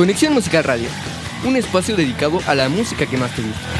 Conexión Musical Radio, un espacio dedicado a la música que más te gusta.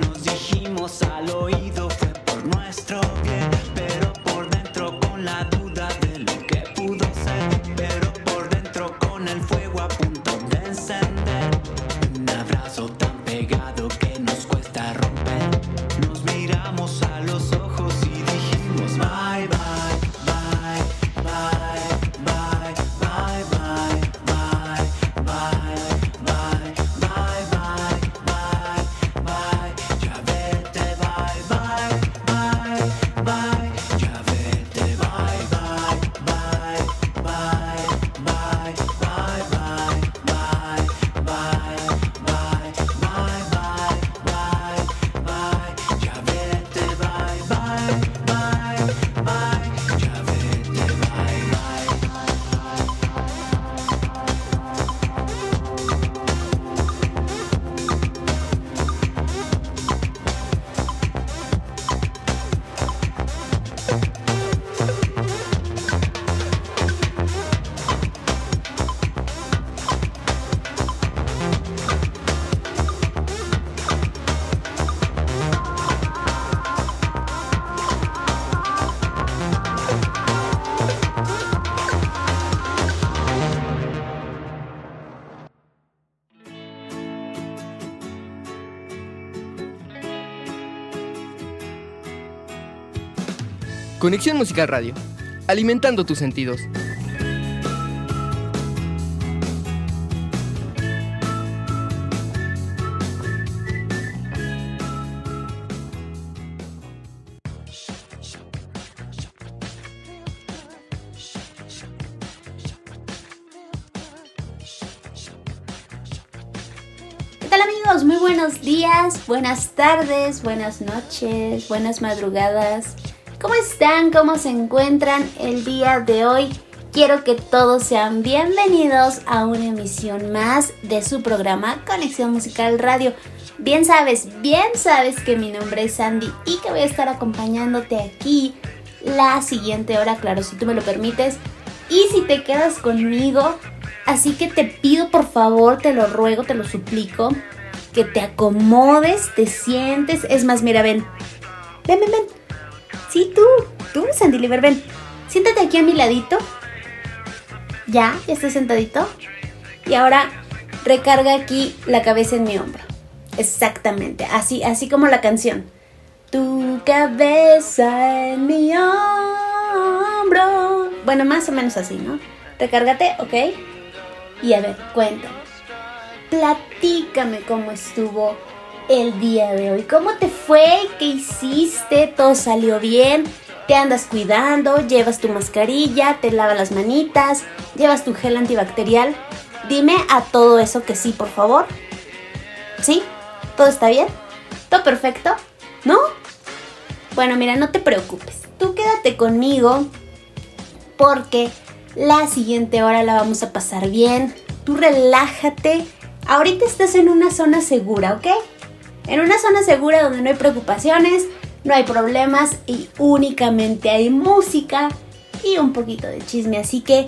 Nos dijimos al oído, fue por nuestro bien. Conexión Musical Radio, alimentando tus sentidos. Buenos días, buenas tardes, buenas noches, buenas madrugadas. ¿Cómo están? ¿Cómo se encuentran el día de hoy? Quiero que todos sean bienvenidos a una emisión más de su programa Conexión Musical Radio. Bien sabes, bien sabes que mi nombre es Sandy y que voy a estar acompañándote aquí la siguiente hora, claro, si tú me lo permites. Y si te quedas conmigo, así que te pido por favor, te lo ruego, te lo suplico, que te acomodes, te sientes. Es más, mira, ven. Ven, ven, ven. Sí, tú, tú, Sandy Liver, ven. Siéntate aquí a mi ladito. Ya, ya estás sentadito. Y ahora recarga aquí la cabeza en mi hombro. Exactamente, así, así como la canción. Tu cabeza en mi hombro. Bueno, más o menos así, ¿no? Recárgate, ¿ok? Y a ver, cuéntame. Platícame cómo estuvo el día de hoy. ¿Cómo te fue? ¿Qué hiciste? ¿Todo salió bien? ¿Te andas cuidando? ¿Llevas tu mascarilla? ¿Te lavas las manitas? ¿Llevas tu gel antibacterial? Dime a todo eso que sí, por favor. ¿Sí? ¿Todo está bien? ¿Todo perfecto? ¿No? Bueno, mira, no te preocupes. Tú quédate conmigo porque la siguiente hora la vamos a pasar bien. Tú relájate. Ahorita estás en una zona segura, ¿ok? En una zona segura donde no hay preocupaciones, no hay problemas y únicamente hay música y un poquito de chisme. Así que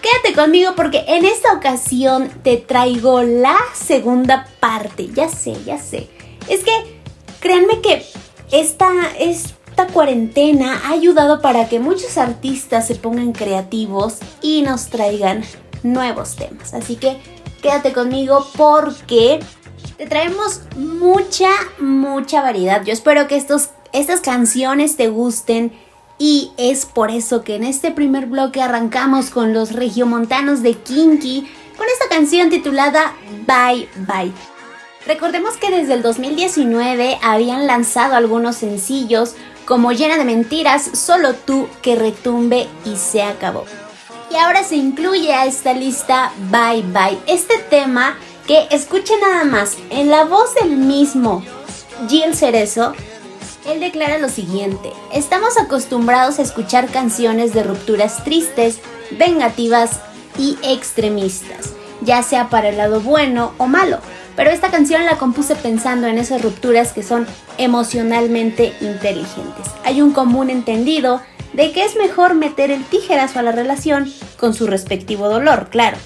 quédate conmigo porque en esta ocasión te traigo la segunda parte. Ya sé, ya sé. Es que créanme que esta, esta cuarentena ha ayudado para que muchos artistas se pongan creativos y nos traigan nuevos temas. Así que quédate conmigo porque te traemos mucha, mucha variedad. Yo espero que estos, estas canciones te gusten. Y es por eso que en este primer bloque arrancamos con los regiomontanos de Kinky con esta canción titulada Bye Bye. Recordemos que desde el 2019 habían lanzado algunos sencillos como Llena de Mentiras, Solo tú, que retumbe y se acabó. Y ahora se incluye a esta lista Bye Bye, este tema que escuche nada más en la voz del mismo Gil Cerezo. Él declara lo siguiente, estamos acostumbrados a escuchar canciones de rupturas tristes, vengativas y extremistas, ya sea para el lado bueno o malo, pero esta canción la compuse pensando en esas rupturas que son emocionalmente inteligentes. Hay un común entendido de que es mejor meter el tijerazo a la relación con su respectivo dolor, claro,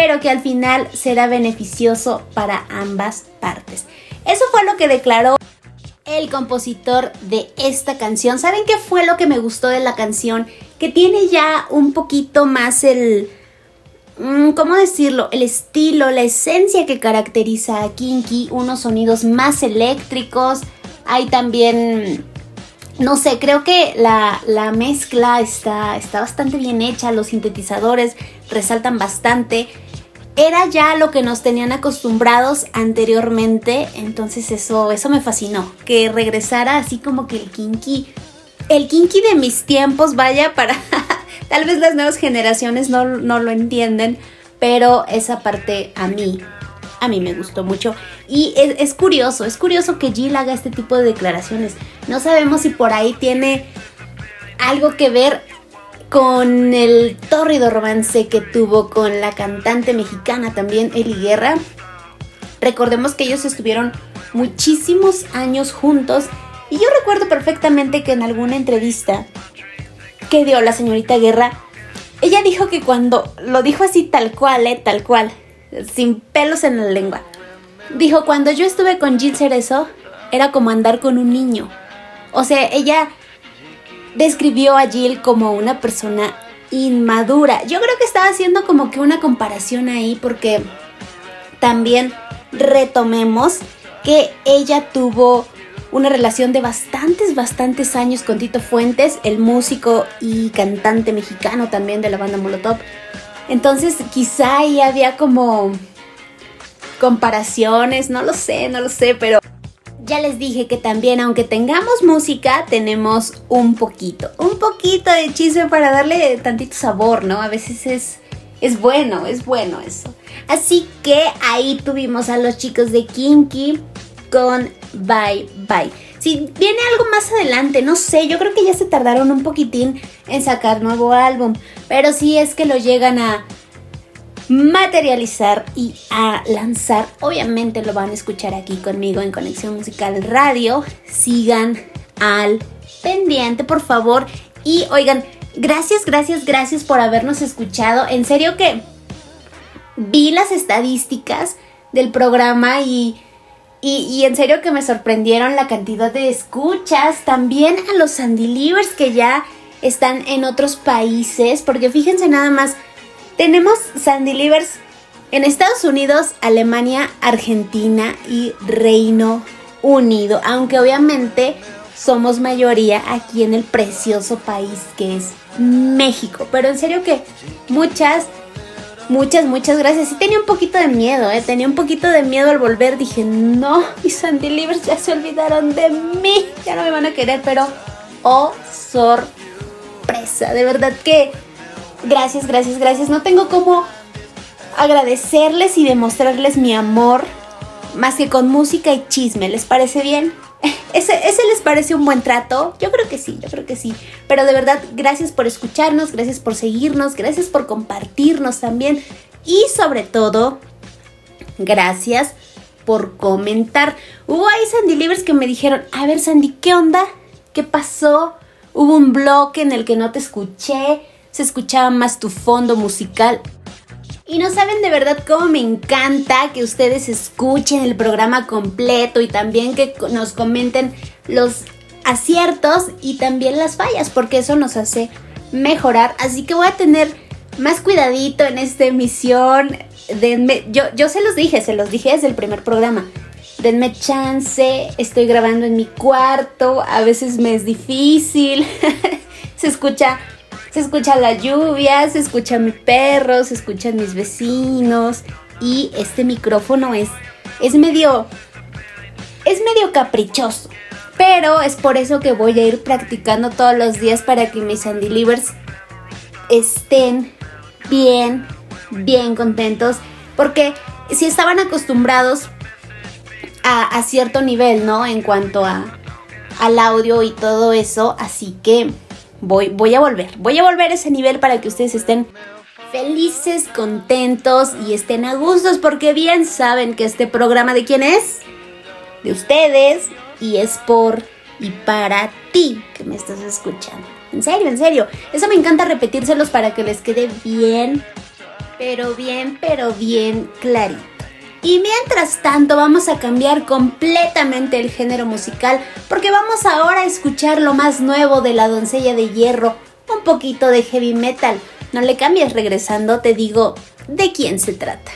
pero que al final será beneficioso para ambas partes. Eso fue lo que declaró el compositor de esta canción. ¿Saben qué fue lo que me gustó de la canción? Que tiene ya un poquito más el... Mm, ¿Cómo decirlo? El estilo, la esencia que caracteriza a Kinky, unos sonidos más eléctricos. Hay también no sé, creo que la, mezcla está, está bastante bien hecha, los sintetizadores resaltan bastante. Era ya lo que nos tenían acostumbrados anteriormente, entonces eso, eso me fascinó, que regresara así como que el kinky, el kinky de mis tiempos, vaya, para tal vez las nuevas generaciones no, no lo entienden, pero esa parte a mí a mí me gustó mucho. Y es, curioso, es curioso que Jill haga este tipo de declaraciones. No sabemos si por ahí tiene algo que ver con el tórrido romance que tuvo con la cantante mexicana también, Eli Guerra. Recordemos que ellos estuvieron muchísimos años juntos y yo recuerdo perfectamente que en alguna entrevista que dio la señorita Guerra, ella dijo que cuando lo dijo así tal cual, eh, tal cual, sin pelos en la lengua. Dijo, cuando yo estuve con Jill Cerezo, era como andar con un niño. O sea, ella describió a Jill como una persona inmadura. Yo creo que estaba haciendo como que una comparación ahí porque también retomemos que ella tuvo una relación de bastantes, bastantes años con Tito Fuentes, el músico y cantante mexicano también de la banda Molotov. Entonces quizá ahí había como comparaciones, no lo sé, no lo sé, pero ya les dije que también aunque tengamos música, tenemos un poquito, un poquito de chisme para darle tantito sabor, ¿no? A veces es, es bueno, es bueno eso. Así que ahí tuvimos a los chicos de Kinky con Bye Bye. Si viene algo más adelante, no sé, yo creo que ya se tardaron un poquitín en sacar nuevo álbum, pero si es que lo llegan a materializar y a lanzar, obviamente lo van a escuchar aquí conmigo en Conexión Musical Radio. Sigan al pendiente, por favor. Y oigan, gracias, gracias, gracias por habernos escuchado. En serio que vi las estadísticas del programa y y, en serio que me sorprendieron la cantidad de escuchas. También a los Sandy que ya están en otros países. Porque fíjense nada más. Tenemos Sandy en Estados Unidos, Alemania, Argentina y Reino Unido. Aunque obviamente somos mayoría aquí en el precioso país que es México. Pero en serio que muchas Muchas, muchas gracias. Sí tenía un poquito de miedo, ¿eh? Tenía un poquito de miedo al volver. Dije, no, mis Sandy Livers ya se olvidaron de mí. Ya no me van a querer, pero... Oh, sorpresa. De verdad que... Gracias, gracias, gracias. No tengo cómo agradecerles y demostrarles mi amor más que con música y chisme. ¿Les parece bien? ¿Ese, ¿Ese, les parece un buen trato? Yo creo que sí, yo creo que sí. Pero de verdad, gracias por escucharnos, gracias por seguirnos, gracias por compartirnos también. Y sobre todo, gracias por comentar. Hubo ahí Sandy Livers que me dijeron, a ver Sandy, ¿qué onda? ¿Qué pasó? Hubo un bloque en el que no te escuché, se escuchaba más tu fondo musical. Y no saben de verdad cómo me encanta que ustedes escuchen el programa completo y también que nos comenten los aciertos y también las fallas, porque eso nos hace mejorar. Así que voy a tener más cuidadito en esta emisión. Denme, yo, yo se los dije, se los dije desde el primer programa. Denme chance, estoy grabando en mi cuarto, a veces me es difícil. se escucha se escucha la lluvia, se escucha mi perro, se escuchan mis vecinos y este micrófono es es medio es medio caprichoso. Pero es por eso que voy a ir practicando todos los días para que mis Livers estén bien, bien contentos. Porque si estaban acostumbrados a, cierto nivel, ¿no? En cuanto a, al audio y todo eso. Así que voy, voy a volver. Voy a volver a ese nivel para que ustedes estén felices, contentos y estén a gustos. Porque bien saben que este programa de quién es. De ustedes y es por y para ti que me estás escuchando. En serio, en serio. Eso me encanta repetírselos para que les quede bien, pero bien, pero bien clarito. Y mientras tanto vamos a cambiar completamente el género musical porque vamos ahora a escuchar lo más nuevo de la doncella de hierro, un poquito de heavy metal. No le cambies regresando, te digo de quién se trata.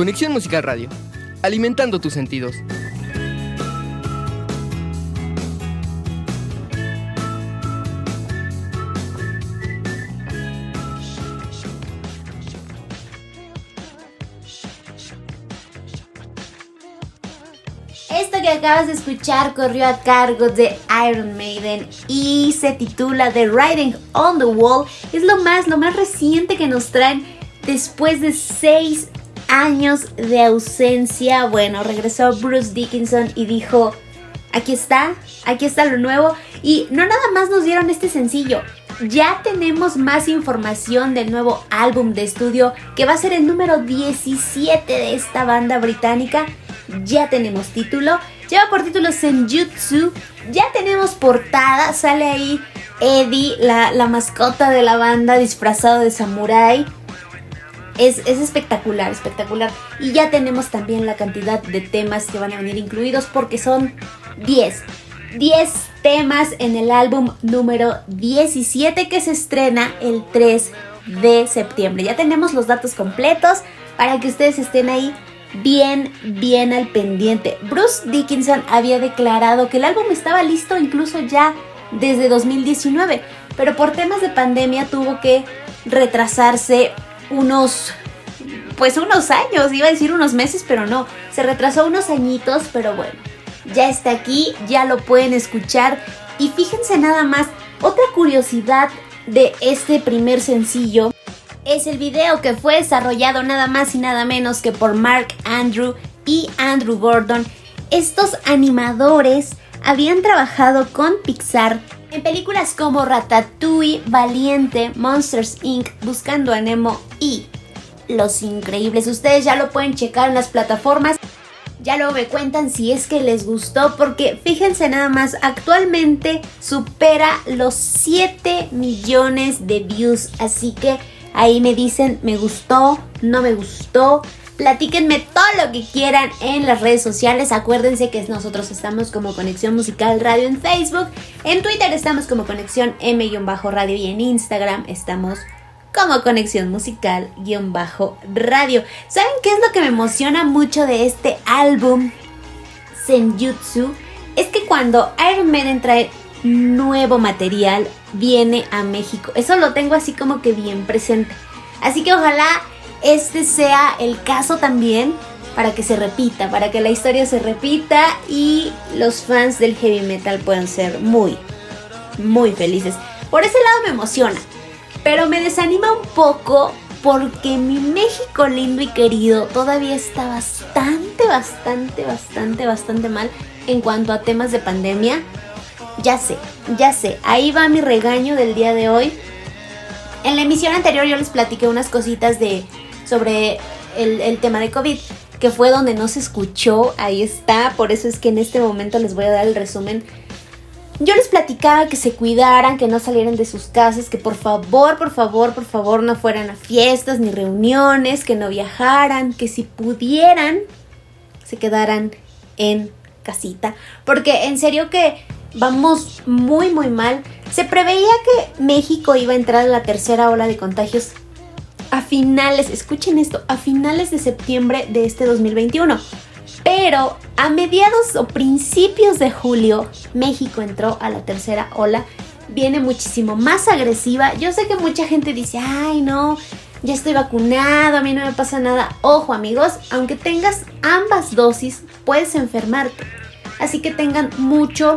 Conexión Musical Radio, alimentando tus sentidos. Esto que acabas de escuchar corrió a cargo de Iron Maiden y se titula The Writing on the Wall. Es lo más, lo más reciente que nos traen después de seis años de ausencia. Bueno, regresó Bruce Dickinson y dijo, aquí está, aquí está lo nuevo. Y no nada más nos dieron este sencillo, ya tenemos más información del nuevo álbum de estudio que va a ser el número 17 de esta banda británica. Ya tenemos título, lleva por título Senjutsu, ya tenemos portada, sale ahí Eddie, la, la mascota de la banda disfrazado de samurái. Es, es, espectacular, espectacular. Y ya tenemos también la cantidad de temas que van a venir incluidos porque son 10. 10 temas en el álbum número 17 que se estrena el 3 de septiembre. Ya tenemos los datos completos para que ustedes estén ahí bien, bien al pendiente. Bruce Dickinson había declarado que el álbum estaba listo incluso ya desde 2019, pero por temas de pandemia tuvo que retrasarse unos pues unos años, iba a decir unos meses, pero no, se retrasó unos añitos, pero bueno, ya está aquí, ya lo pueden escuchar y fíjense nada más, otra curiosidad de este primer sencillo es el video que fue desarrollado nada más y nada menos que por Mark Andrew y Andrew Gordon. Estos animadores habían trabajado con Pixar en películas como Ratatouille, Valiente, Monsters Inc., Buscando a Nemo y Los Increíbles. Ustedes ya lo pueden checar en las plataformas. Ya luego me cuentan si es que les gustó porque fíjense nada más, actualmente supera los 7 millones de views. Así que ahí me dicen me gustó, no me gustó. Platíquenme todo lo que quieran en las redes sociales. Acuérdense que nosotros estamos como Conexión Musical Radio en Facebook. En Twitter estamos como Conexión M-Radio y en Instagram estamos como Conexión Musical-Radio. ¿Saben qué es lo que me emociona mucho de este álbum Senjutsu? Es que cuando Iron Maiden trae nuevo material, viene a México. Eso lo tengo así como que bien presente. Así que ojalá este sea el caso también para que se repita, para que la historia se repita y los fans del heavy metal puedan ser muy, muy felices. Por ese lado me emociona, pero me desanima un poco porque mi México lindo y querido todavía está bastante, bastante, bastante, bastante mal en cuanto a temas de pandemia. Ya sé, ya sé, ahí va mi regaño del día de hoy. En la emisión anterior yo les platiqué unas cositas de sobre el, el, tema de COVID, que fue donde no se escuchó, ahí está, por eso es que en este momento les voy a dar el resumen. Yo les platicaba que se cuidaran, que no salieran de sus casas, que por favor, por favor, por favor no fueran a fiestas ni reuniones, que no viajaran, que si pudieran se quedaran en casita, porque en serio que vamos muy muy mal. Se preveía que México iba a entrar en la tercera ola de contagios a finales, escuchen esto, a finales de septiembre de este 2021. Pero a mediados o principios de julio, México entró a la tercera ola. Viene muchísimo más agresiva. Yo sé que mucha gente dice, ay no, ya estoy vacunado, a mí no me pasa nada. Ojo amigos, aunque tengas ambas dosis, puedes enfermarte. Así que tengan mucho,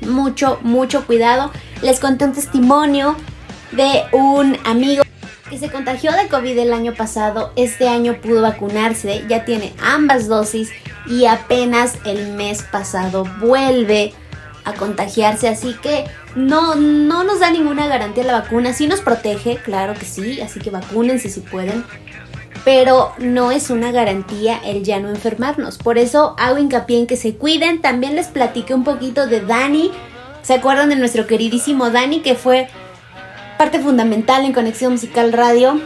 mucho, mucho cuidado. Les conté un testimonio de un amigo que se contagió de COVID el año pasado, este año pudo vacunarse, ya tiene ambas dosis y apenas el mes pasado vuelve a contagiarse, así que no, no nos da ninguna garantía la vacuna, sí nos protege, claro que sí, así que vacúnense si pueden, pero no es una garantía el ya no enfermarnos, por eso hago hincapié en que se cuiden, también les platiqué un poquito de Dani, ¿se acuerdan de nuestro queridísimo Dani que fue parte fundamental en Conexión Musical Radio.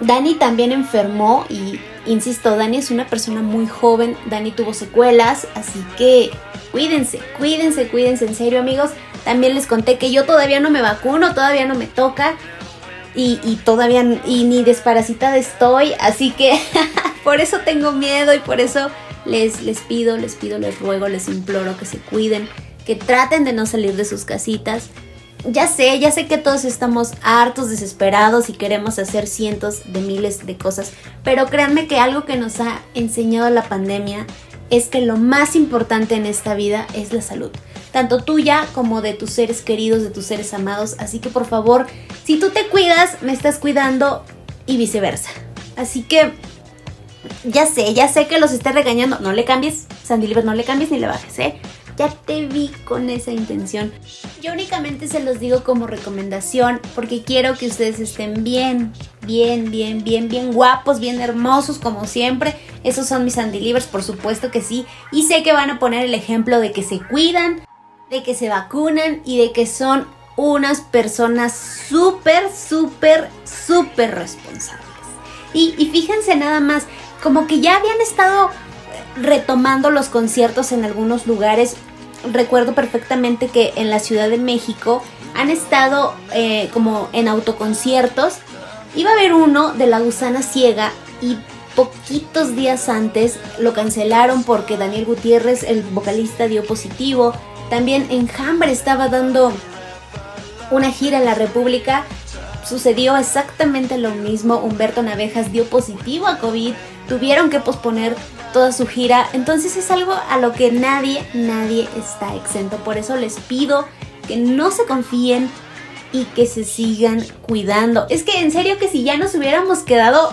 Dani también enfermó y, insisto, Dani es una persona muy joven, Dani tuvo secuelas, así que cuídense, cuídense, cuídense, en serio amigos. También les conté que yo todavía no me vacuno, todavía no me toca y, todavía y ni desparasitada estoy, así que por eso tengo miedo y por eso les, les pido, les pido, les ruego, les imploro que se cuiden, que traten de no salir de sus casitas. Ya sé, ya sé que todos estamos hartos, desesperados y queremos hacer cientos de miles de cosas, pero créanme que algo que nos ha enseñado la pandemia es que lo más importante en esta vida es la salud, tanto tuya como de tus seres queridos, de tus seres amados, así que por favor, si tú te cuidas, me estás cuidando y viceversa. Así que ya sé, ya sé que los esté regañando. No le cambies, Sandy Liver, no le cambies ni le bajes, ¿eh? Ya te vi con esa intención. Yo únicamente se los digo como recomendación porque quiero que ustedes estén bien, bien, bien, bien, bien guapos, bien hermosos como siempre. Esos son mis Sandy Livers, por supuesto que sí. Y sé que van a poner el ejemplo de que se cuidan, de que se vacunan y de que son unas personas súper, súper, súper responsables. Y, y fíjense nada más, como que ya habían estado retomando los conciertos en algunos lugares. Recuerdo perfectamente que en la Ciudad de México han estado eh, como en autoconciertos. Iba a haber uno de La Gusana Ciega y poquitos días antes lo cancelaron porque Daniel Gutiérrez, el vocalista, dio positivo. También Enjambre estaba dando una gira en la República. Sucedió exactamente lo mismo. Humberto Navejas dio positivo a COVID tuvieron que posponer toda su gira. Entonces es algo a lo que nadie, nadie está exento. Por eso les pido que no se confíen y que se sigan cuidando. Es que en serio que si ya nos hubiéramos quedado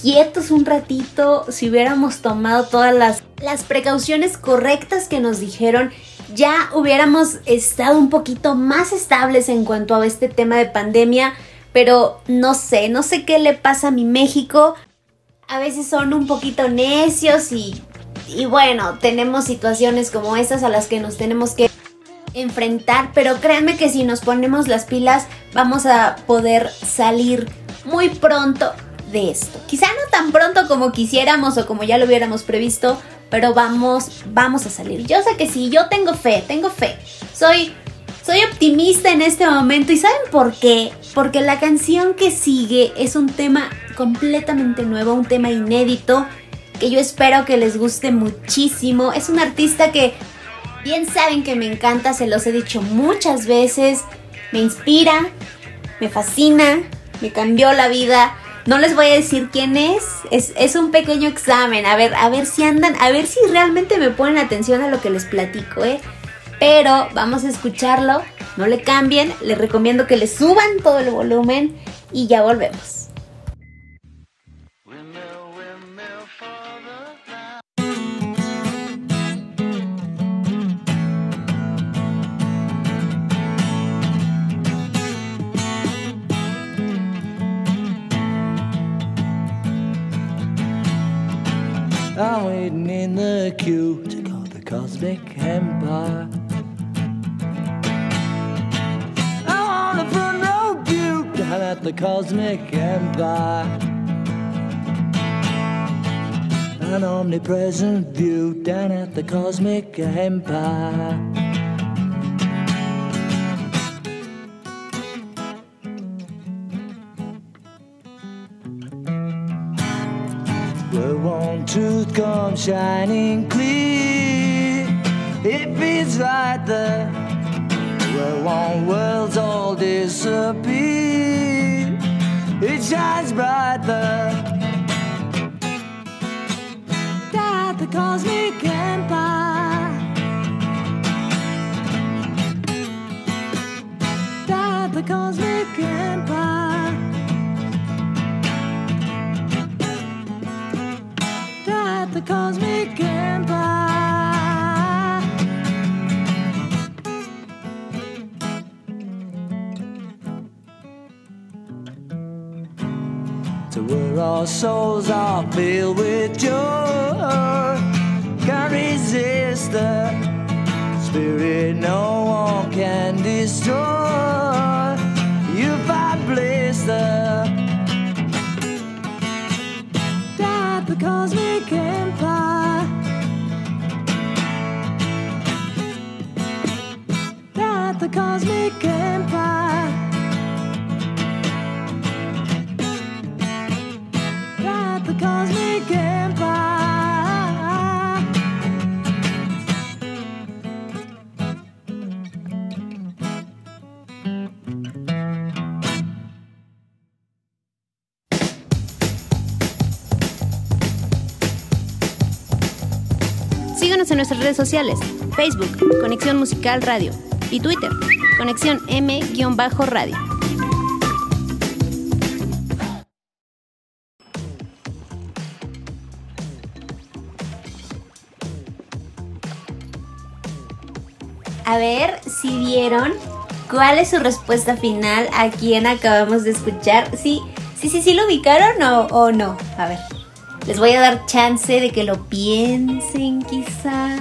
quietos un ratito, si hubiéramos tomado todas las, las precauciones correctas que nos dijeron, ya hubiéramos estado un poquito más estables en cuanto a este tema de pandemia. Pero no sé, no sé qué le pasa a mi México a veces son un poquito necios y, y bueno, tenemos situaciones como estas a las que nos tenemos que enfrentar, pero créanme que si nos ponemos las pilas vamos a poder salir muy pronto de esto. Quizá no tan pronto como quisiéramos o como ya lo hubiéramos previsto, pero vamos, vamos a salir. Yo sé que sí, yo tengo fe, tengo fe. Soy soy optimista en este momento y ¿saben por qué? Porque la canción que sigue es un tema completamente nuevo, un tema inédito que yo espero que les guste muchísimo. Es un artista que bien saben que me encanta, se los he dicho muchas veces, me inspira, me fascina, me cambió la vida. No les voy a decir quién es. es, es, un pequeño examen, a ver, a ver si andan, a ver si realmente me ponen atención a lo que les platico, ¿eh? Pero vamos a escucharlo, no le cambien, les recomiendo que le suban todo el volumen y ya volvemos. At the cosmic empire. An omnipresent view down at the cosmic empire. Where one truth comes shining clear, it beats right there. Where one world's all disappear it shines brighter. That the cosmic empire. That the cosmic empire. Souls are filled with joy. Can't resist the spirit no one can destroy. Nuestras redes sociales, Facebook, Conexión Musical Radio, y Twitter, Conexión M-Radio. A ver si vieron cuál es su respuesta final a quien acabamos de escuchar. Sí, sí, sí, sí lo ubicaron o, o no. A ver, les voy a dar chance de que lo piensen quizá.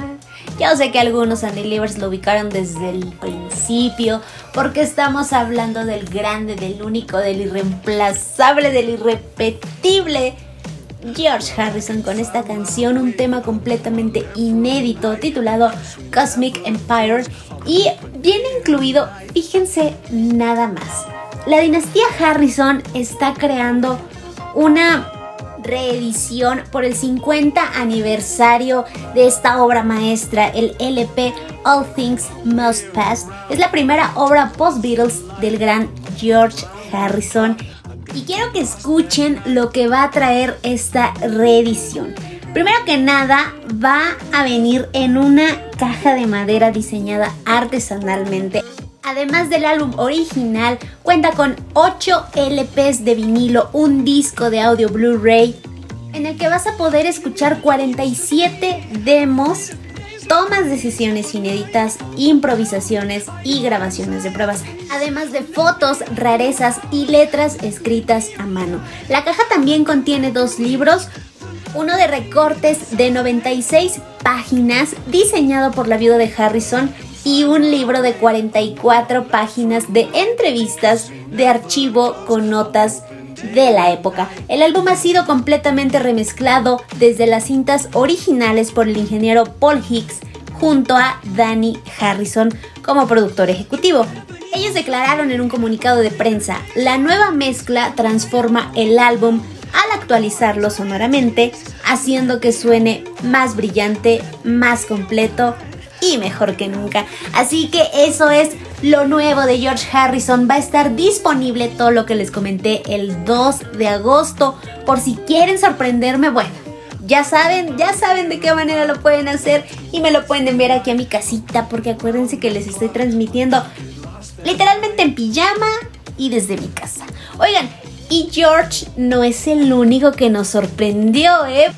Ya sé que algunos Undelivers lo ubicaron desde el principio, porque estamos hablando del grande, del único, del irreemplazable, del irrepetible George Harrison con esta canción, un tema completamente inédito titulado Cosmic Empire y viene incluido, fíjense nada más. La dinastía Harrison está creando una reedición por el 50 aniversario de esta obra maestra, el LP All Things Must Pass. Es la primera obra post-Beatles del gran George Harrison y quiero que escuchen lo que va a traer esta reedición. Primero que nada, va a venir en una caja de madera diseñada artesanalmente. Además del álbum original, cuenta con 8 LPs de vinilo, un disco de audio Blu-ray, en el que vas a poder escuchar 47 demos tomas de sesiones inéditas, improvisaciones y grabaciones de pruebas, además de fotos, rarezas y letras escritas a mano. La caja también contiene dos libros, uno de recortes de 96 páginas diseñado por la viuda de Harrison y un libro de 44 páginas de entrevistas de archivo con notas de la época. El álbum ha sido completamente remezclado desde las cintas originales por el ingeniero Paul Hicks junto a Danny Harrison como productor ejecutivo. Ellos declararon en un comunicado de prensa, la nueva mezcla transforma el álbum al actualizarlo sonoramente, haciendo que suene más brillante, más completo y mejor que nunca. Así que eso es lo nuevo de George Harrison. Va a estar disponible todo lo que les comenté el 2 de agosto. Por si quieren sorprenderme, bueno, ya saben, ya saben de qué manera lo pueden hacer y me lo pueden enviar aquí a mi casita porque acuérdense que les estoy transmitiendo literalmente en pijama y desde mi casa. Oigan, y George no es el único que nos sorprendió, ¿eh?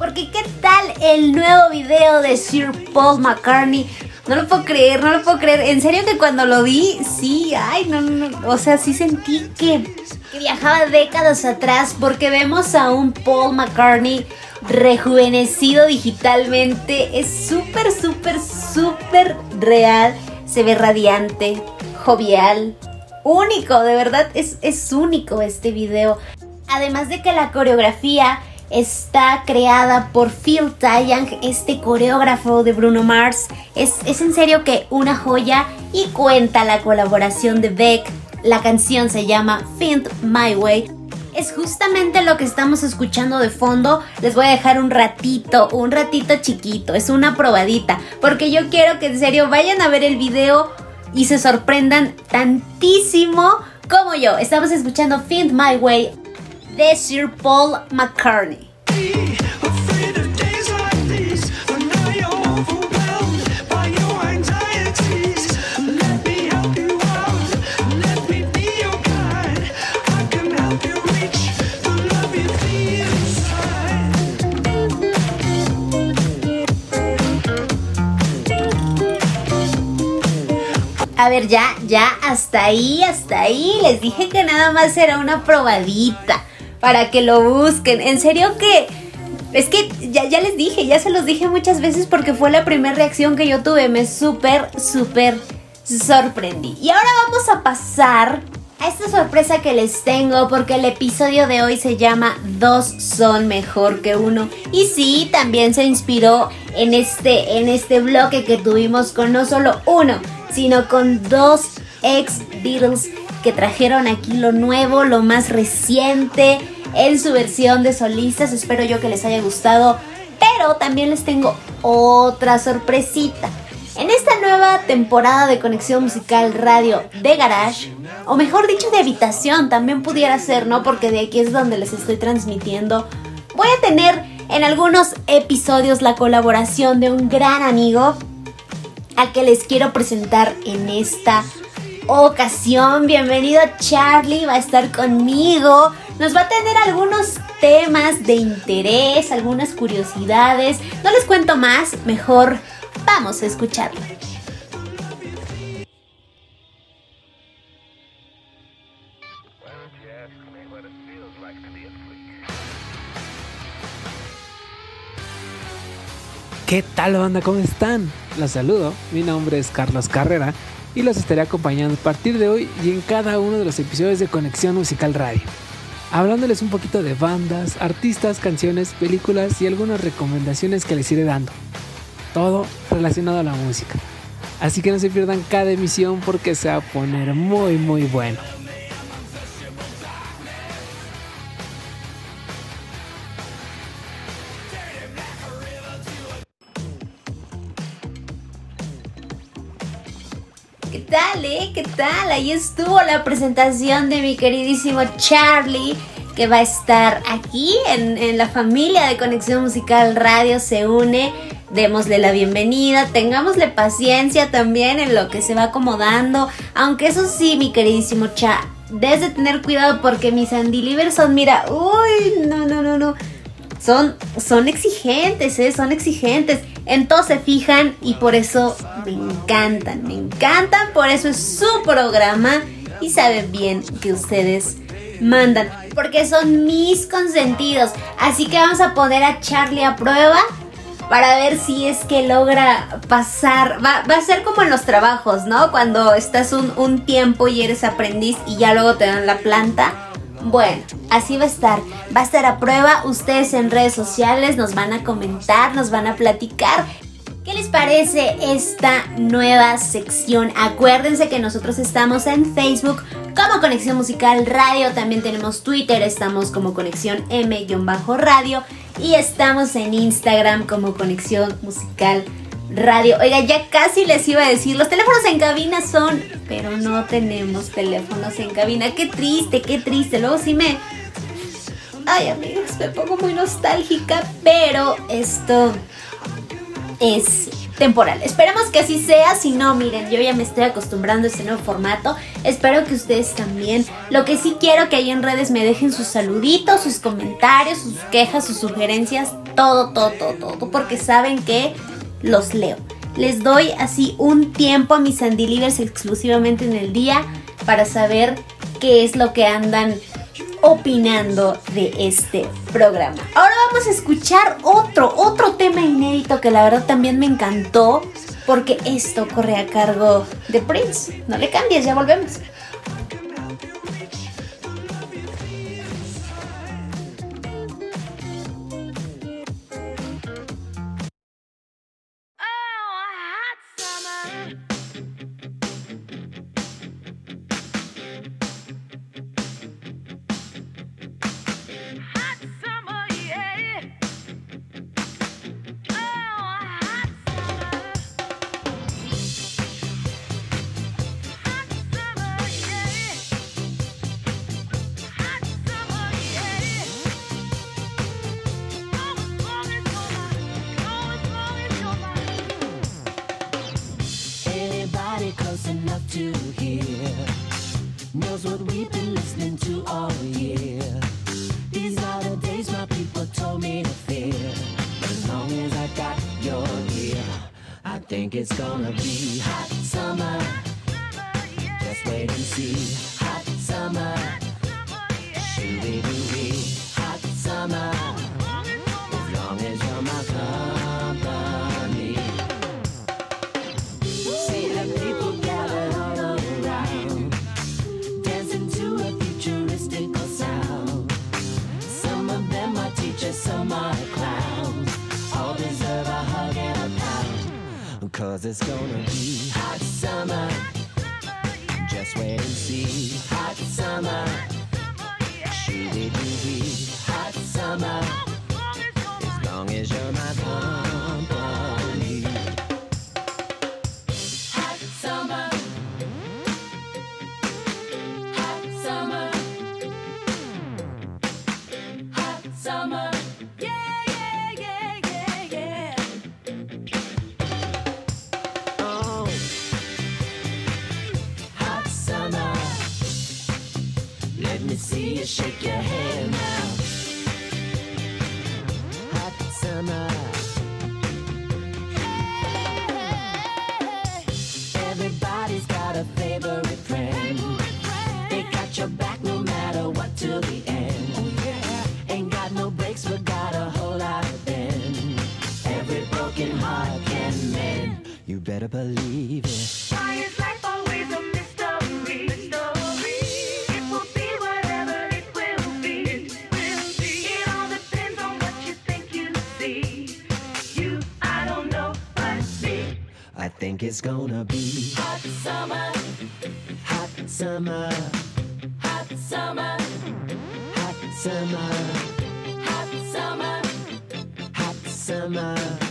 Porque ¿qué tal el nuevo video de Sir Paul McCartney? No lo puedo creer, no lo puedo creer. En serio que cuando lo vi, sí, ay, no, no. O sea, sí sentí que, que viajaba décadas atrás porque vemos a un Paul McCartney rejuvenecido digitalmente. Es súper, súper, súper real. Se ve radiante, jovial, único, de verdad es, es único este video. Además de que la coreografía está creada por Phil Tyang, este coreógrafo de Bruno Mars. Es, es en serio que una joya y cuenta la colaboración de Beck. La canción se llama Find My Way. Es justamente lo que estamos escuchando de fondo. Les voy a dejar un ratito, un ratito chiquito. Es una probadita. Porque yo quiero que en serio vayan a ver el video y se sorprendan tantísimo como yo. Estamos escuchando Find My Way de Sir Paul McCartney. A ver, ya, ya, hasta ahí, hasta ahí. Les dije que nada más era una probadita para que lo busquen. En serio que... Es que ya, les dije, ya se los dije muchas veces porque fue la primera reacción que yo tuve. Me súper, súper sorprendí. Y ahora vamos a pasar a esta sorpresa que les tengo porque el episodio de hoy se llama Dos son mejor que uno. Y sí, también se inspiró en este, en este bloque que tuvimos con no solo uno, sino con dos ex Beatles que trajeron aquí lo nuevo, lo más reciente en su versión de solistas. Espero yo que les haya gustado. Pero también les tengo otra sorpresita. En esta nueva temporada de Conexión Musical Radio de Garage, o mejor dicho de habitación, también pudiera ser, ¿no? Porque de aquí es donde les estoy transmitiendo. Voy a tener en algunos episodios la colaboración de un gran amigo al que les quiero presentar en esta ocasión. Bienvenido Charlie, va a estar conmigo. Nos va a tener algunos temas de interés, algunas curiosidades. No les cuento más, mejor vamos a escucharlo. ¿Qué tal banda? ¿Cómo están? Los saludo, mi nombre es Carlos Carrera y los estaré acompañando a partir de hoy y en cada uno de los episodios de Conexión Musical Radio. Hablándoles un poquito de bandas, artistas, canciones, películas y algunas recomendaciones que les iré dando. Todo relacionado a la música. Así que no se pierdan cada emisión porque se va a poner muy muy bueno. ¿Qué tal? Ahí estuvo la presentación de mi queridísimo Charlie, que va a estar aquí en, la familia de Conexión Musical Radio. Se une. Démosle la bienvenida, tengámosle paciencia también en lo que se va acomodando. Aunque eso sí, mi queridísimo Cha, debes de tener cuidado porque mis Andy son, mira, uy, no, no, no, no. Son, son exigentes, ¿eh? Son exigentes. En todo se fijan y por eso me encantan, me encantan. Por eso es su programa y saben bien que ustedes mandan. Porque son mis consentidos. Así que vamos a poner a Charlie a prueba para ver si es que logra pasar. Va, va a ser como en los trabajos, ¿no? Cuando estás un, un tiempo y eres aprendiz y ya luego te dan la planta. Bueno, así va a estar. Va a estar a prueba. Ustedes en redes sociales nos van a comentar, nos van a platicar. ¿Qué les parece esta nueva sección? Acuérdense que nosotros estamos en Facebook como Conexión Musical Radio. También tenemos Twitter, estamos como Conexión M-Radio. Y estamos en Instagram como Conexión Musical Radio. Oiga, ya casi les iba a decir, los teléfonos en cabina son, pero no tenemos teléfonos en cabina. Qué triste, qué triste. Luego sí me... Ay, amigos, me pongo muy nostálgica, pero esto es temporal. Esperemos que así sea, si no, miren, yo ya me estoy acostumbrando a este nuevo formato. Espero que ustedes también. Lo que sí quiero que ahí en redes me dejen sus saluditos, sus comentarios, sus quejas, sus sugerencias, todo, todo, todo, todo, porque saben que los leo. Les doy así un tiempo a mis Sandy Livers exclusivamente en el día para saber qué es lo que andan opinando de este programa. Ahora vamos a escuchar otro, otro tema inédito que la verdad también me encantó porque esto corre a cargo de Prince. No le cambies, ya volvemos. It's gonna be hot summer, hot summer, hot summer, hot summer, hot summer, hot summer.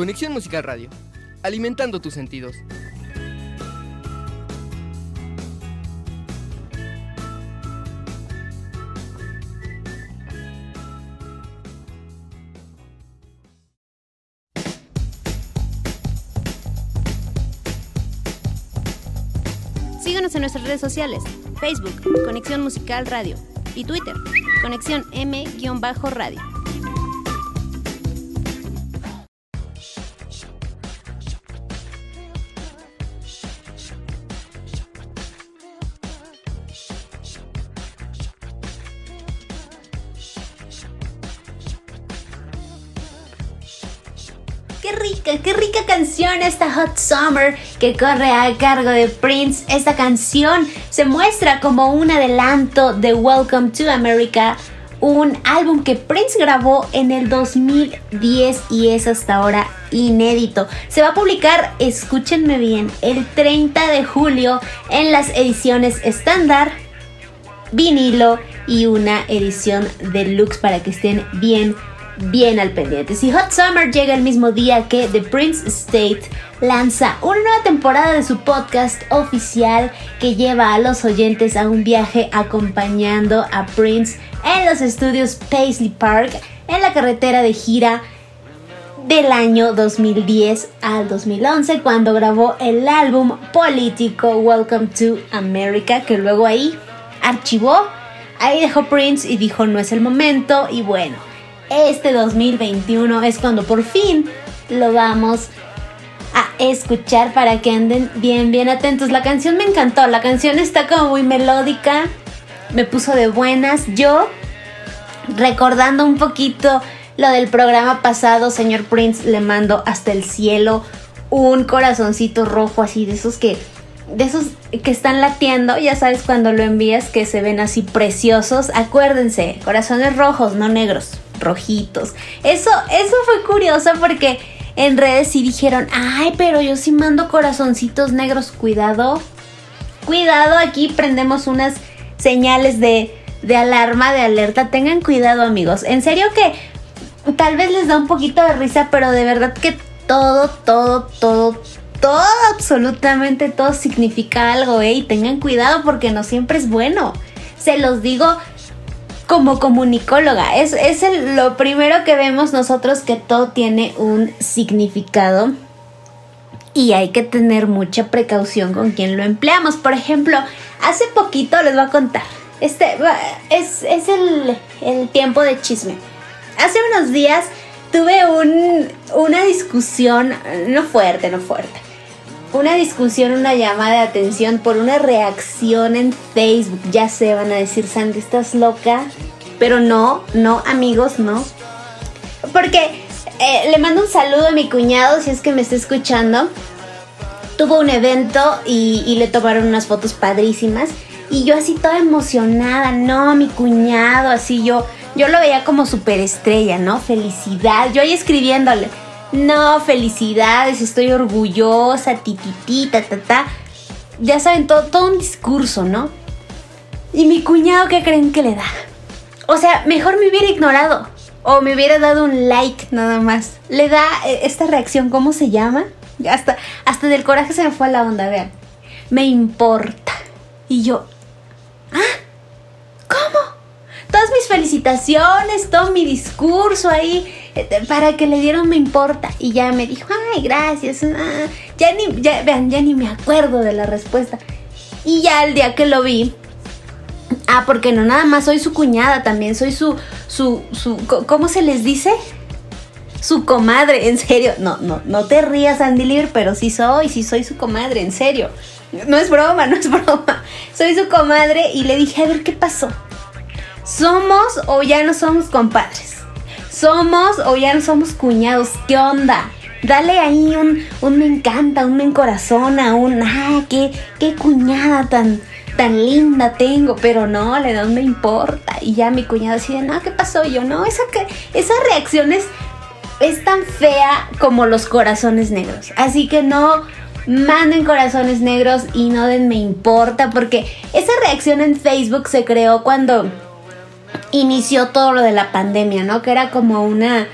Conexión Musical Radio. Alimentando tus sentidos. Síguenos en nuestras redes sociales, Facebook, Conexión Musical Radio, y Twitter, Conexión M-Radio. Qué rica, qué rica canción esta Hot Summer que corre a cargo de Prince. Esta canción se muestra como un adelanto de Welcome to America, un álbum que Prince grabó en el 2010 y es hasta ahora inédito. Se va a publicar, escúchenme bien, el 30 de julio en las ediciones estándar, vinilo y una edición deluxe para que estén bien bien al pendiente. Si Hot Summer llega el mismo día que The Prince State lanza una nueva temporada de su podcast oficial que lleva a los oyentes a un viaje acompañando a Prince en los estudios Paisley Park en la carretera de gira del año 2010 al 2011 cuando grabó el álbum político Welcome to America que luego ahí archivó, ahí dejó Prince y dijo no es el momento y bueno, este 2021 es cuando por fin lo vamos a escuchar para que anden bien, bien atentos. La canción me encantó, la canción está como muy melódica, me puso de buenas. Yo, recordando un poquito lo del programa pasado, señor Prince, le mando hasta el cielo un corazoncito rojo así, de esos que... De esos que están latiendo, ya sabes cuando lo envías que se ven así preciosos. Acuérdense, corazones rojos, no negros rojitos. Eso, eso fue curioso porque en redes sí dijeron, ay, pero yo sí mando corazoncitos negros, cuidado. Cuidado, aquí prendemos unas señales de, de alarma, de alerta. Tengan cuidado amigos. En serio que tal vez les da un poquito de risa, pero de verdad que todo, todo, todo, todo, absolutamente todo significa algo, ¿eh? Y tengan cuidado porque no siempre es bueno. Se los digo como comunicóloga. Es, es el- lo primero que vemos nosotros que todo tiene un significado y hay que tener mucha precaución con quien lo empleamos. Por ejemplo, hace poquito les voy a contar. Este es, es el, el tiempo de chisme. Hace unos días tuve un, una discusión, no fuerte, no fuerte. Una discusión, una llamada de atención por una reacción en Facebook. Ya se van a decir, Sandy, estás loca. Pero no, no, amigos, no. Porque eh, le mando un saludo a mi cuñado si es que me está escuchando. Tuvo un evento y, y le tomaron unas fotos padrísimas. Y yo así toda emocionada, no, mi cuñado, así yo, yo lo veía como superestrella, ¿no? Felicidad. Yo ahí escribiéndole, no, felicidades, estoy orgullosa, tititi, ta, ta, ta. Ya saben, todo, todo un discurso, ¿no? Y mi cuñado, ¿qué creen que le da? O sea, mejor me hubiera ignorado. O me hubiera dado un like nada más. Le da eh, esta reacción, ¿cómo se llama? Hasta, hasta del coraje se me fue a la onda, vean. me importa. Y yo, ¿ah? Todas mis felicitaciones, todo mi discurso ahí, eh, para que le dieron me importa. Y ya me dijo, ay, gracias. ah". Ya ni, vean, ya ni me acuerdo de la respuesta. Y ya el día que lo vi, ah, porque no nada más soy su cuñada, también soy su, su, su, ¿cómo se les dice? Su comadre, en serio. No, no, no te rías, Andy Lear, pero sí soy, sí soy su comadre, en serio. No es broma, no es broma. Soy su comadre y le dije, a ver qué pasó. ¿Somos o ya no somos compadres? ¿Somos o ya no somos cuñados? ¿Qué onda? Dale ahí un, un me encanta, un me encorazona, un ah, qué, qué cuñada tan, tan linda tengo, pero no, le un me importa. Y ya mi cuñada así de, no, ¿qué pasó? Yo, no, esa, esa reacción es tan fea como los corazones negros. Así que no manden corazones negros y no den me importa, porque esa reacción en Facebook se creó cuando inició todo lo de la pandemia, ¿no? Que era como una,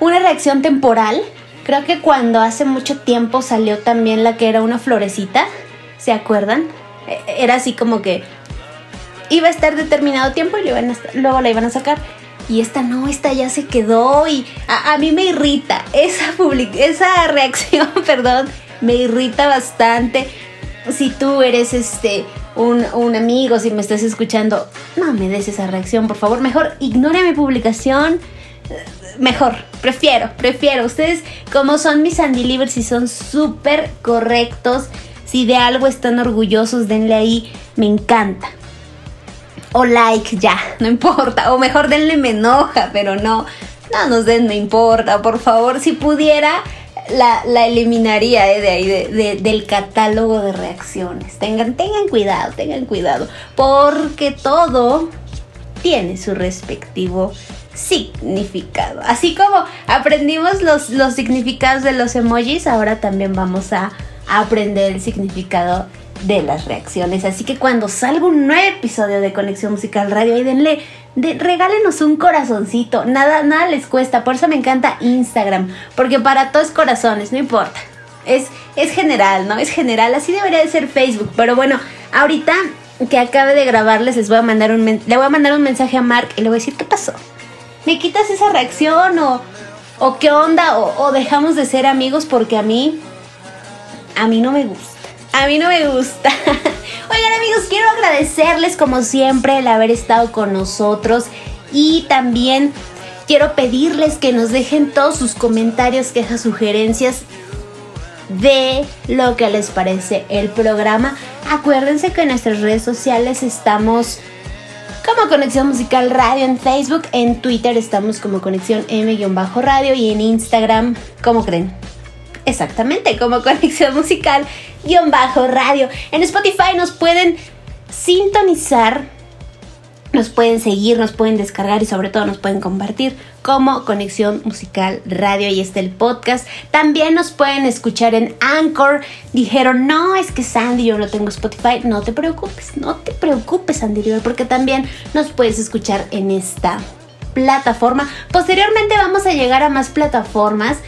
una reacción temporal. Creo que cuando hace mucho tiempo salió también la que era una florecita, ¿se acuerdan? E- Era así como que iba a estar determinado tiempo y luego la iban a sacar. Y esta no, esta ya se quedó y a, a mí me irrita esa, public- esa reacción, perdón, me irrita bastante. Si tú eres este un, un amigo, si me estás escuchando, no me des esa reacción, por favor. Mejor ignora mi publicación. Mejor, prefiero, prefiero. Ustedes, como son mis Livers y son súper correctos, si de algo están orgullosos, denle ahí, me encanta o like ya, no importa, o mejor denle me enoja, pero no, no nos den me importa, por favor, si pudiera la, la eliminaría eh, de ahí, de- de- del catálogo de reacciones. Tengan, tengan cuidado, tengan cuidado, porque todo tiene su respectivo significado. Así como aprendimos los, los significados de los emojis, ahora también vamos a aprender el significado de las reacciones. Así que cuando salga un nuevo episodio de Conexión Musical Radio, ahí denle, de- regálenos un corazoncito. Nada, nada les cuesta. Por eso me encanta Instagram. Porque para todos corazones, no importa. Es, es general, ¿no? Es general. Así debería de ser Facebook. Pero bueno, ahorita que acabe de grabarles, les voy a mandar un le voy a mandar un mensaje a Mark y le voy a decir, ¿qué pasó? ¿Me quitas esa reacción? ¿O, o qué onda? O, o dejamos de ser amigos? Porque a mí a mí no me gusta. A mí no me gusta. Oigan amigos, quiero agradecerles como siempre el haber estado con nosotros y también quiero pedirles que nos dejen todos sus comentarios, quejas, sugerencias de lo que les parece el programa. Acuérdense que en nuestras redes sociales estamos como Conexión Musical Radio en Facebook, en Twitter estamos como Conexión M-Radio y en Instagram, ¿cómo creen? Exactamente, como Conexión Musical guion bajo radio. En Spotify nos pueden sintonizar, nos pueden seguir, nos pueden descargar y sobre todo nos pueden compartir como Conexión Musical Radio y está el podcast. También nos pueden escuchar en Anchor. Dijeron, no, es que Sandy, yo no tengo Spotify. No te preocupes, no te preocupes, Sandy River, porque también nos puedes escuchar en esta plataforma. Posteriormente vamos a llegar a más plataformas.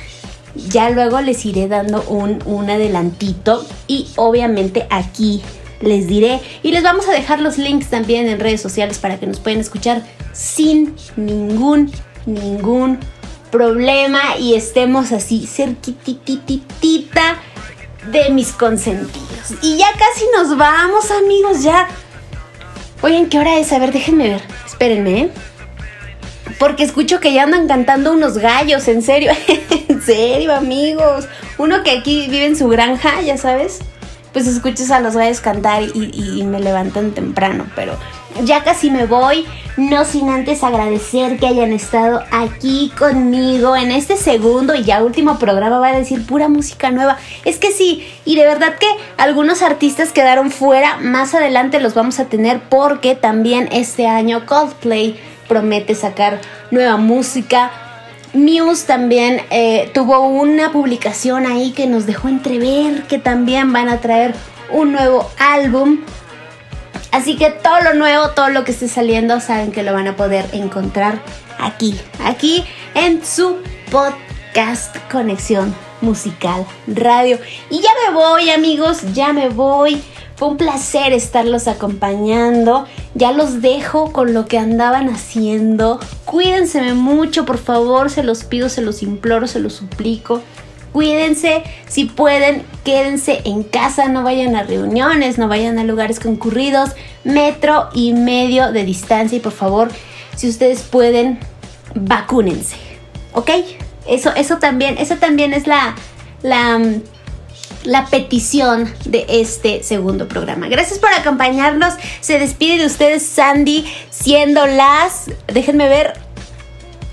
Ya luego les iré dando un, un adelantito y obviamente aquí les diré y les vamos a dejar los links también en redes sociales para que nos puedan escuchar sin ningún, ningún problema y estemos así cerquitititita de mis consentidos. Y ya casi nos vamos amigos, ya. Oigan, ¿qué hora es? A ver, déjenme ver. Espérenme, ¿eh? Porque escucho que ya andan cantando unos gallos, en serio, en serio, amigos. Uno que aquí vive en su granja, ya sabes. Pues escuchas a los gallos cantar y, y- y me levantan temprano, pero ya casi me voy. No sin antes agradecer que hayan estado aquí conmigo en este segundo y ya último programa. Va a decir pura música nueva. Es que sí, y de verdad que algunos artistas quedaron fuera. Más adelante los vamos a tener porque también este año Coldplay promete sacar nueva música. Muse también eh, tuvo una publicación ahí que nos dejó entrever que también van a traer un nuevo álbum. Así que todo lo nuevo, todo lo que esté saliendo, saben que lo van a poder encontrar aquí, aquí en su podcast Conexión Musical Radio. Y ya me voy amigos, ya me voy. Fue un placer estarlos acompañando. Ya los dejo con lo que andaban haciendo. Cuídense mucho, por favor, se los pido, se los imploro, se los suplico. Cuídense, si pueden, quédense en casa, no vayan a reuniones, no vayan a lugares concurridos, metro y medio de distancia y por favor, si ustedes pueden, vacúnense. ¿Ok? Eso, eso también, eso también es la, la mm, la petición de este segundo programa. Gracias por acompañarnos. Se despide de ustedes Sandy, siendo las, déjenme ver,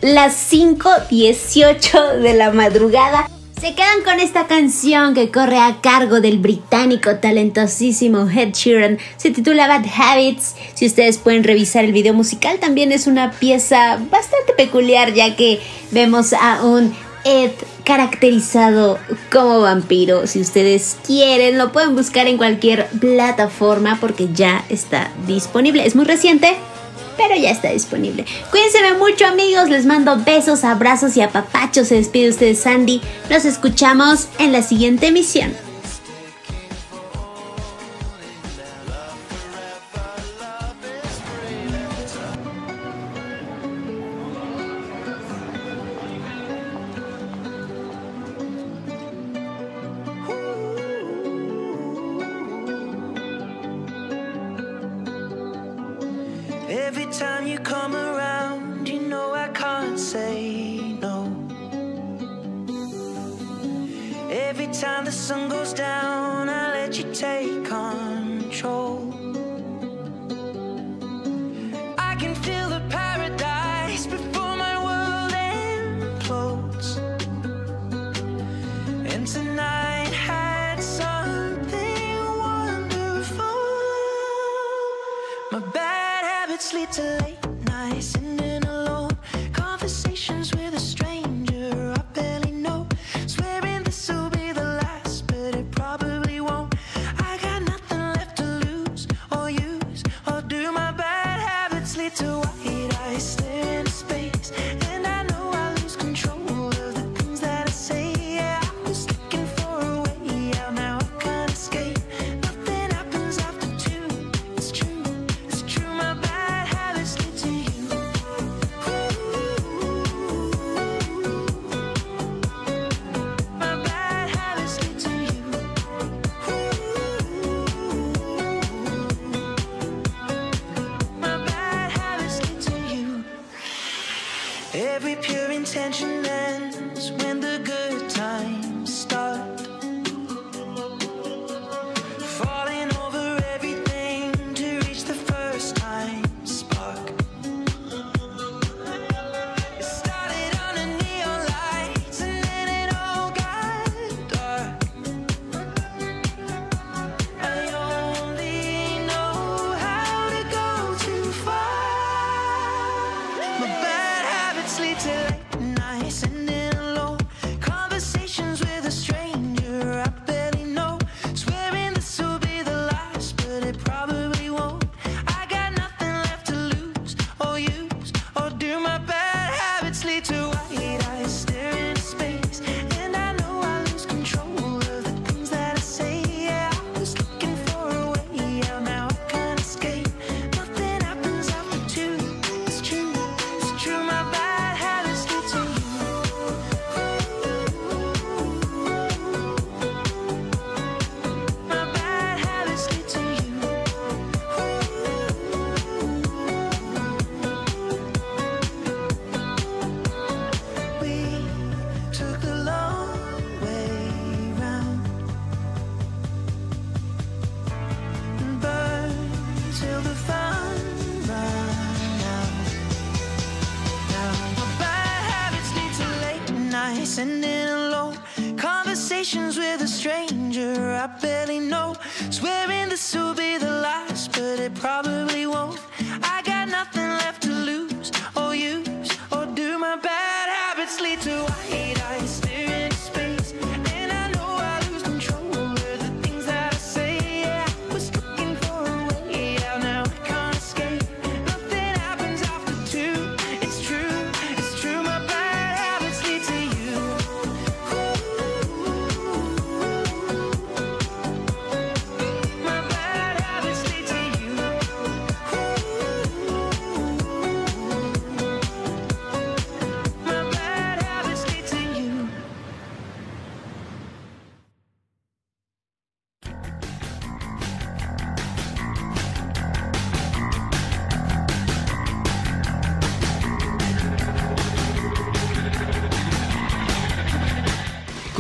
las 5.18 de la madrugada. Se quedan con esta canción que corre a cargo del británico talentosísimo Head Sheeran. Se titula Bad Habits. Si ustedes pueden revisar el video musical, también es una pieza bastante peculiar ya que vemos a un Ed caracterizado como vampiro. Si ustedes quieren, lo pueden buscar en cualquier plataforma porque ya está disponible. Es muy reciente, pero ya está disponible. Cuídense mucho amigos, les mando besos, abrazos y apapachos. Se despide ustedes Sandy. Nos escuchamos en la siguiente emisión.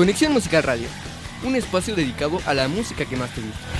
Conexión Musical Radio, un espacio dedicado a la música que más te gusta.